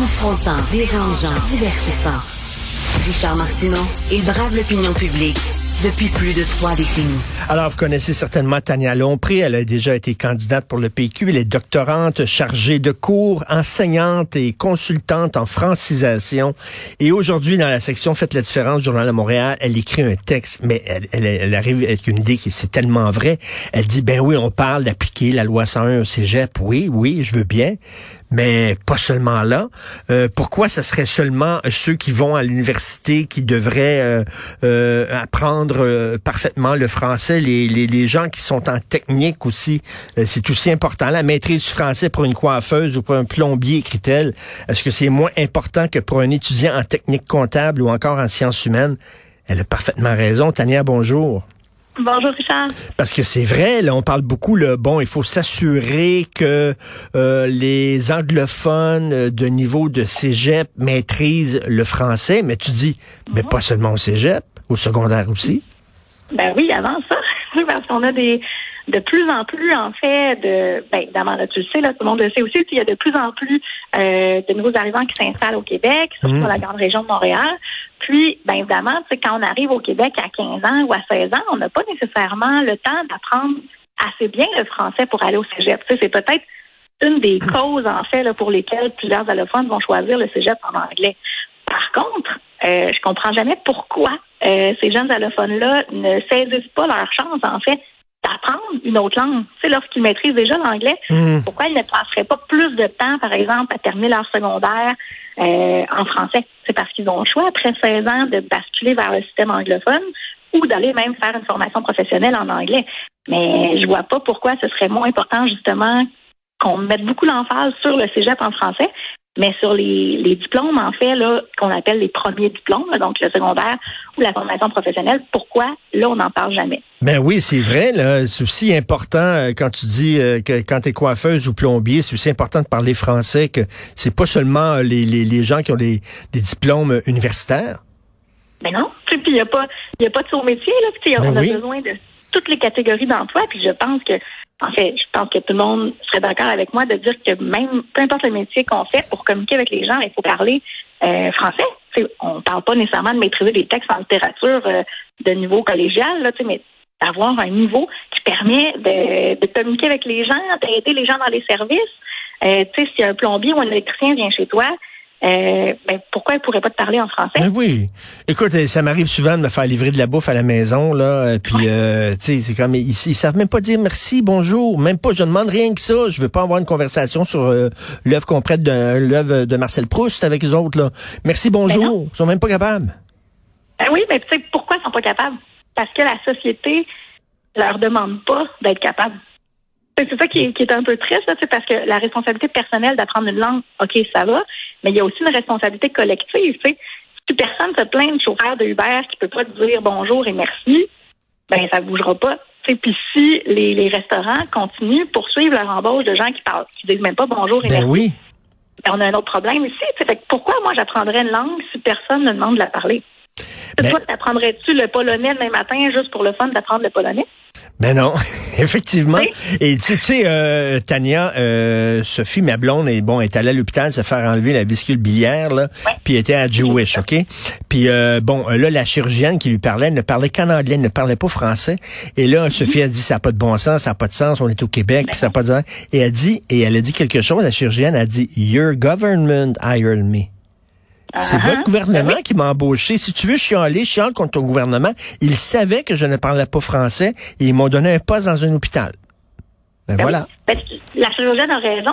Confrontant, dérangeant, divertissant. Richard Martineau, il brave l'opinion publique depuis plus de trois décennies. Alors, vous connaissez certainement Tania Lompré. Elle a déjà été candidate pour le PQ. Elle est doctorante chargée de cours, enseignante et consultante en francisation. Et aujourd'hui, dans la section Faites la différence Journal de Montréal, elle écrit un texte, mais elle, elle, arrive avec une idée qui c'est tellement vrai. Elle dit, ben oui, on parle d'appliquer la loi 101 au cégep. Oui, oui, je veux bien. Mais pas seulement là. Euh, pourquoi ce serait seulement ceux qui vont à l'université qui devraient euh, euh, apprendre euh, parfaitement le français, les, les, les, gens qui sont en technique aussi, euh, c'est aussi important. La maîtrise du français pour une coiffeuse ou pour un plombier, écrit-elle, est-ce que c'est moins important que pour un étudiant en technique comptable ou encore en sciences humaines? Elle a parfaitement raison. Tania, bonjour. Bonjour Richard. Parce que c'est vrai, là, on parle beaucoup, bon, il faut s'assurer que euh, les anglophones de niveau de cégep maîtrisent le français, mais tu dis, mais mhm. pas seulement au cégep. Au secondaire aussi? Ben oui, avant ça. parce qu'on a des de plus en plus, en fait, de ben, évidemment, là, tu le sais, là, tout le monde le sait aussi, il y a de plus en plus euh, de nouveaux arrivants qui s'installent au Québec, surtout mmh. dans la grande région de Montréal. Puis, ben évidemment, quand on arrive au Québec à 15 ans ou à 16 ans, on n'a pas nécessairement le temps d'apprendre assez bien le français pour aller au cégep. c'est peut-être une des causes, en fait, là, pour lesquelles plusieurs allophones vont choisir le cégep en anglais. Par contre, euh, je comprends jamais pourquoi euh, ces jeunes allophones-là ne saisissent pas leur chance, en fait, d'apprendre une autre langue. C'est lorsqu'ils maîtrisent déjà l'anglais, mmh. pourquoi ils ne passeraient pas plus de temps, par exemple, à terminer leur secondaire euh, en français? C'est parce qu'ils ont le choix, après 16 ans, de basculer vers le système anglophone ou d'aller même faire une formation professionnelle en anglais. Mais je vois pas pourquoi ce serait moins important, justement, qu'on mette beaucoup l'emphase sur le cégep en français, mais sur les, les diplômes, en fait, là, qu'on appelle les premiers diplômes, donc le secondaire ou la formation professionnelle, pourquoi là, on n'en parle jamais? Ben oui, c'est vrai, là. C'est aussi important euh, quand tu dis euh, que quand tu es coiffeuse ou plombier, c'est aussi important de parler français que c'est pas seulement euh, les, les, les, gens qui ont des, des diplômes universitaires. Ben non. Puis il n'y a pas y a pas de saut métier, là. on ben a besoin de toutes les catégories d'emploi, puis je pense que en fait, je pense que tout le monde serait d'accord avec moi de dire que même, peu importe le métier qu'on fait, pour communiquer avec les gens, il faut parler euh, français. on ne parle pas nécessairement de maîtriser des textes en littérature euh, de niveau collégial, là, mais d'avoir un niveau qui permet de, de communiquer avec les gens, d'aider les gens dans les services. Euh, tu sais, si un plombier ou un électricien vient chez toi, euh, ben, pourquoi elle pourrait pas te parler en français? Ben oui. Écoute, ça m'arrive souvent de me faire livrer de la bouffe à la maison, là. Euh, puis, euh, tu sais, c'est comme, ils, ils, savent même pas dire merci, bonjour, même pas, je demande rien que ça. Je veux pas avoir une conversation sur l'œuvre qu'on prête de l'œuvre de Marcel Proust avec les autres, là. Merci, bonjour. ils sont même pas capables. Ben oui, mais tu sais, pourquoi ils sont pas capables? Parce que la société leur demande pas d'être capable. C'est ça qui est, un peu triste, là, parce que la responsabilité personnelle d'apprendre une langue, OK, ça va, mais il y a aussi une responsabilité collective. Si personne se plaint du chauffeur de Uber qui peut pas te dire bonjour et merci, ben ça bougera pas. Puis si les, restaurants continuent, poursuivre leur embauche de gens qui parlent, qui disent même pas bonjour et ben merci, oui. Ben, on a un autre problème ici. Fait pourquoi moi j'apprendrais une langue si personne ne demande de la parler? Ben Toi, t'apprendrais-tu le polonais demain matin juste pour le fun d'apprendre le polonais? Ben non, effectivement. Et tu sais, euh, Tania, euh, Sophie, ma blonde, est bon, est allée à l'hôpital se faire enlever la viscule biliaire, là, puis était à Jewish, ok? Puis euh, bon, là, la chirurgienne qui lui parlait ne parlait qu'en anglais, ne parlait pas français. Et là, mhm. Sophie a dit, ça n'a pas de bon sens, ça n'a pas de sens, on est au Québec, puis ça n'a pas de sens. Et elle dit, et elle a dit quelque chose, la chirurgienne a dit, Your government hired me. C'est votre gouvernement ben qui m'a embauché. Si tu veux chialer, chiale contre ton gouvernement. Ils savaient que je ne parlais pas français et ils m'ont donné un poste dans un hôpital. Ben, ben voilà. Ben, la chirurgienne a raison.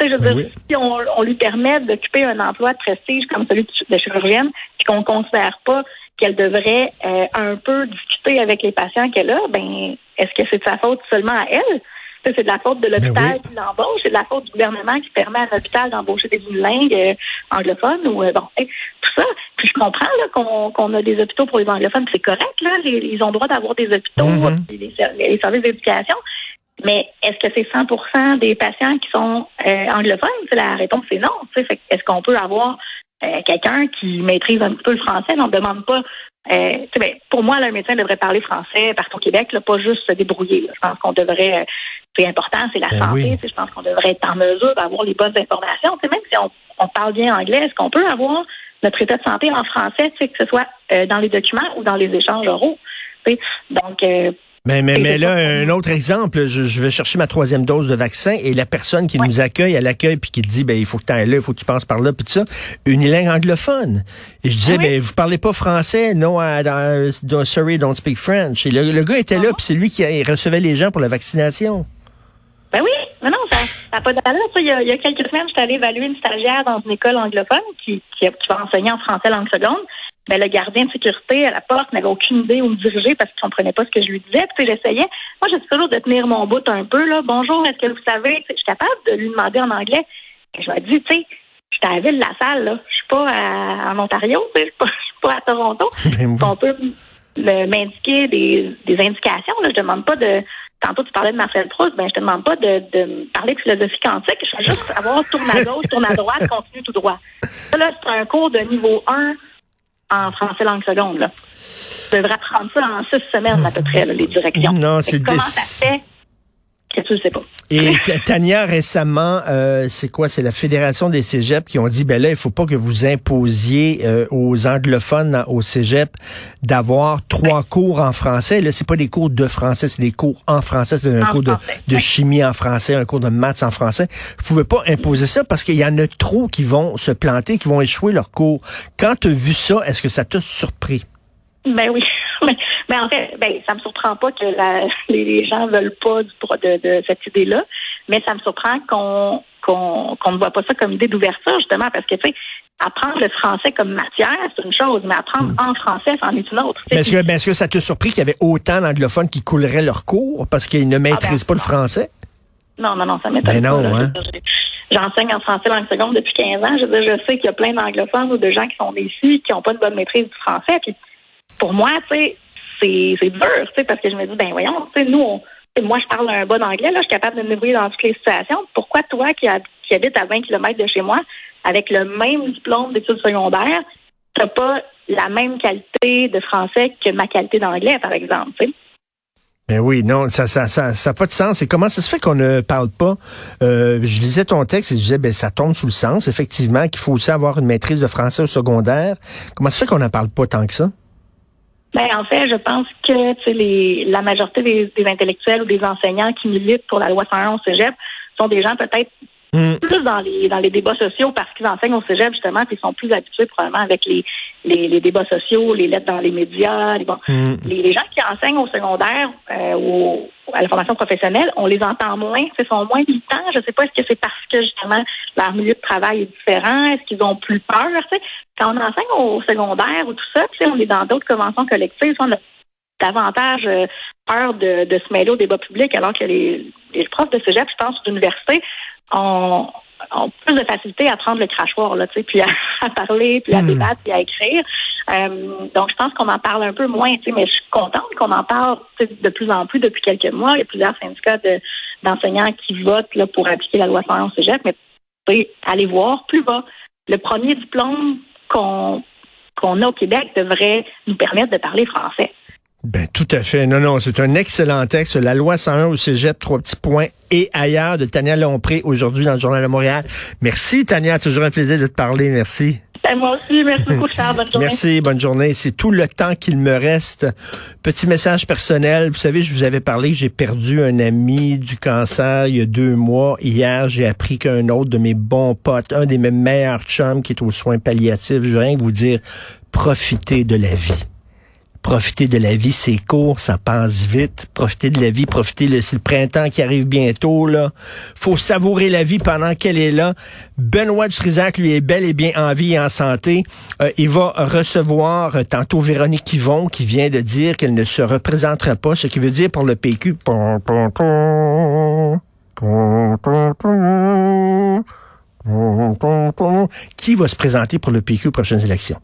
je veux dire, si on, lui permet d'occuper un emploi de prestige comme celui de chirurgienne, puis qu'on ne considère pas qu'elle devrait euh, un peu discuter avec les patients qu'elle a, ben est-ce que c'est de sa faute seulement à elle? C'est de la faute de l'hôpital qui l'embauche, c'est de la faute du gouvernement qui permet à l'hôpital d'embaucher des unilingues euh, anglophones ou euh, bon, tout ça. Puis je comprends là, qu'on, a des hôpitaux pour les anglophones, c'est correct là, ils ont le droit d'avoir des hôpitaux, mm-hmm. les, services d'éducation. Mais est-ce que c'est 100% des patients qui sont euh, anglophones? La réponse c'est non. est-ce qu'on peut avoir quelqu'un qui maîtrise un petit peu le français? On ne demande pas euh, ben, pour moi, un médecin devrait parler français partout au Québec, là, pas juste se débrouiller. Je pense qu'on devrait c'est important, c'est la ben santé. Je pense qu'on devrait être en mesure d'avoir les bonnes informations. même si on on parle bien anglais, est-ce qu'on peut avoir notre état de santé en français, que ce soit euh, dans les documents ou dans les échanges oraux? Donc, euh, mais, mais, mais là, un autre exemple, je, vais chercher ma troisième dose de vaccin et la personne qui nous accueille à l'accueil puis qui dit, ben, il faut que tu ailles là, il faut que tu passes par là, puis tout ça, une langue anglophone. Et je disais, ah ben, vous parlez pas français? Non, uh, sorry, don't speak French. Et le, gars était là, ah puis c'est lui qui recevait les gens pour la vaccination. Ben oui, mais non, ça n'a pas d'allure. Il, il, y a quelques semaines, j'étais allée évaluer une stagiaire dans une école anglophone qui, qui, qui va enseigner en français langue seconde mais ben, le gardien de sécurité à la porte n'avait aucune idée où me diriger parce qu'il comprenait pas ce que je lui disais. Puis j'essayais. Moi, j'essaie toujours de tenir mon bout un peu. Là. Bonjour, est-ce que vous savez? Je suis capable de lui demander en anglais. Et je lui ai dit, tu sais, je suis à la ville de la salle, là. Je suis pas en Ontario, je suis pas, suis pas à Toronto. Ben On peut m'indiquer des, des indications. Là. Je demande pas de. Tantôt, tu parlais de Marcel Proust, ben, je te demande pas de, de parler de philosophie quantique. Je veux juste savoir tourne à gauche, tourne à droite, continue tout droit. Ça, là, c'est un cours de niveau 1 en français langue seconde. Là. Tu devrais apprendre ça en six semaines à peu près, les directions. Non, c'est Comment ça fait que tu ne sais pas? Et Tania, récemment, euh, c'est quoi? C'est la Fédération des cégeps qui ont dit, ben là, il faut pas que vous imposiez euh, aux anglophones au cégep d'avoir trois cours en français. Là, c'est pas des cours de français, c'est des cours en français. C'est un cours de, de, chimie en français, un cours de maths en français. Vous pouvez pas imposer ça parce qu'il y en a trop qui vont se planter, qui vont échouer leur cours. Quand tu as vu ça, est-ce que ça t'a surpris? Ben oui. Mais en fait, ben, ça me surprend pas que la, les gens veulent pas de, de cette idée-là, mais ça me surprend qu'on qu'on ne voit pas ça comme idée d'ouverture, justement, parce que, tu sais, apprendre le français comme matière, c'est une chose, mais apprendre hmm. en français, c'en est une autre. Mais est-ce que, est que, ça te surpris qu'il y avait autant d'anglophones qui couleraient leur cours parce qu'ils ne ah, ben, maîtrisent pas le français? Non, non, non, ça m'étonne ben non, Hein? J'enseigne en français langue seconde depuis 15 ans. Je, je sais qu'il y a plein d'anglophones ou de gens qui sont ici qui n'ont pas de bonne maîtrise du français. Puis pour moi, tu sais, c'est dur, tu sais, parce que je me dis, ben voyons, nous, moi, je parle un bon anglais, là, je suis capable de me débrouiller dans toutes les situations. Pourquoi toi, qui, qui habites à 20 km de chez moi, avec le même diplôme d'études secondaires, t'as pas la même qualité de français que ma qualité d'anglais, par exemple, tu sais? Ben oui, non, ça ça ça ça pas de sens. Et comment ça se fait qu'on ne parle pas? Euh, Je lisais ton texte et je disais ben ça tombe sous le sens effectivement qu'il faut aussi avoir une maîtrise de français au secondaire. Comment ça se fait qu'on n'en parle pas tant que ça? Ben, en fait, je pense que les, la majorité des, intellectuels ou des enseignants qui militent pour la loi 101 au cégep sont des gens peut-être mm. plus dans les dans les débats sociaux parce qu'ils enseignent au cégep justement puis ils sont plus habitués probablement avec les, les, débats sociaux, les lettres dans les médias. Les, bon, mm. les, gens qui enseignent au secondaire euh, ou à la formation professionnelle, on les entend moins, ils sont moins militants. Je ne sais pas est-ce que c'est parce que justement leur milieu de travail est différent, est-ce qu'ils ont plus peur. Quand on enseigne au secondaire ou tout ça, on est dans d'autres conventions collectives, on a davantage euh, peur de, de se mêler au débat public, alors que les, les profs de cégep, je pense, d'université, ont, ont plus de facilité à prendre le crachoir, là, tu sais, puis à, parler, puis à hmm. débattre, puis à écrire. Euh, donc, je pense qu'on en parle un peu moins, tu sais, mais je suis contente qu'on en parle de plus en plus depuis quelques mois. Il y a plusieurs syndicats d'enseignants qui votent là, pour appliquer la loi 111 cégep, mais allez voir plus bas. Le premier diplôme qu'on qu'on a au Québec devrait nous permettre de parler français. Ben, tout à fait. Non, non, c'est un excellent texte. La loi 101 au cégep, trois petits points et ailleurs de Tania Lompré aujourd'hui dans le Journal de Montréal. Merci, Tania. Toujours un plaisir de te parler. Merci. Ben, moi aussi. Merci beaucoup, Charles. Bonne journée. Merci. Bonne journée. C'est tout le temps qu'il me reste. Petit message personnel. Vous savez, je vous avais parlé que j'ai perdu un ami du cancer il y a deux mois. Hier, j'ai appris qu'un autre de mes bons potes, un des mes meilleurs chums qui est aux soins palliatifs, je veux rien vous dire, profitez de la vie profiter de la vie, c'est court, ça passe vite. Profiter de la vie, profiter, c'est le printemps qui arrive bientôt, là. Faut savourer la vie pendant qu'elle est là. Benoît Dutrisac, lui, est bel et bien en vie et en santé. Euh, il va recevoir euh, tantôt Véronique Yvon, qui vient de dire qu'elle ne se représentera pas, ce qui veut dire pour le PQ... Qui va se présenter pour le PQ aux prochaines élections?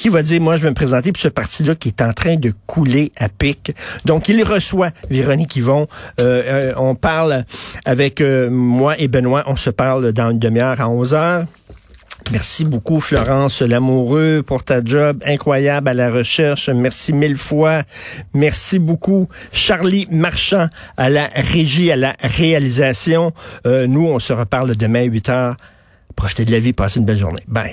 Qui va dire, moi, je vais me présenter pour ce parti-là qui est en train de couler à pic. Donc, il reçoit Véronique Yvon. Euh, euh, on parle avec euh, moi et Benoît. On se parle dans une demi-heure à 11 heures. Merci beaucoup, Florence Lamoureux, pour ta job incroyable à la recherche. Merci mille fois. Merci beaucoup, Charlie Marchand, à la régie, à la réalisation. nous, on se reparle demain à 8 heures Profitez de la vie, passez une belle journée. Bye.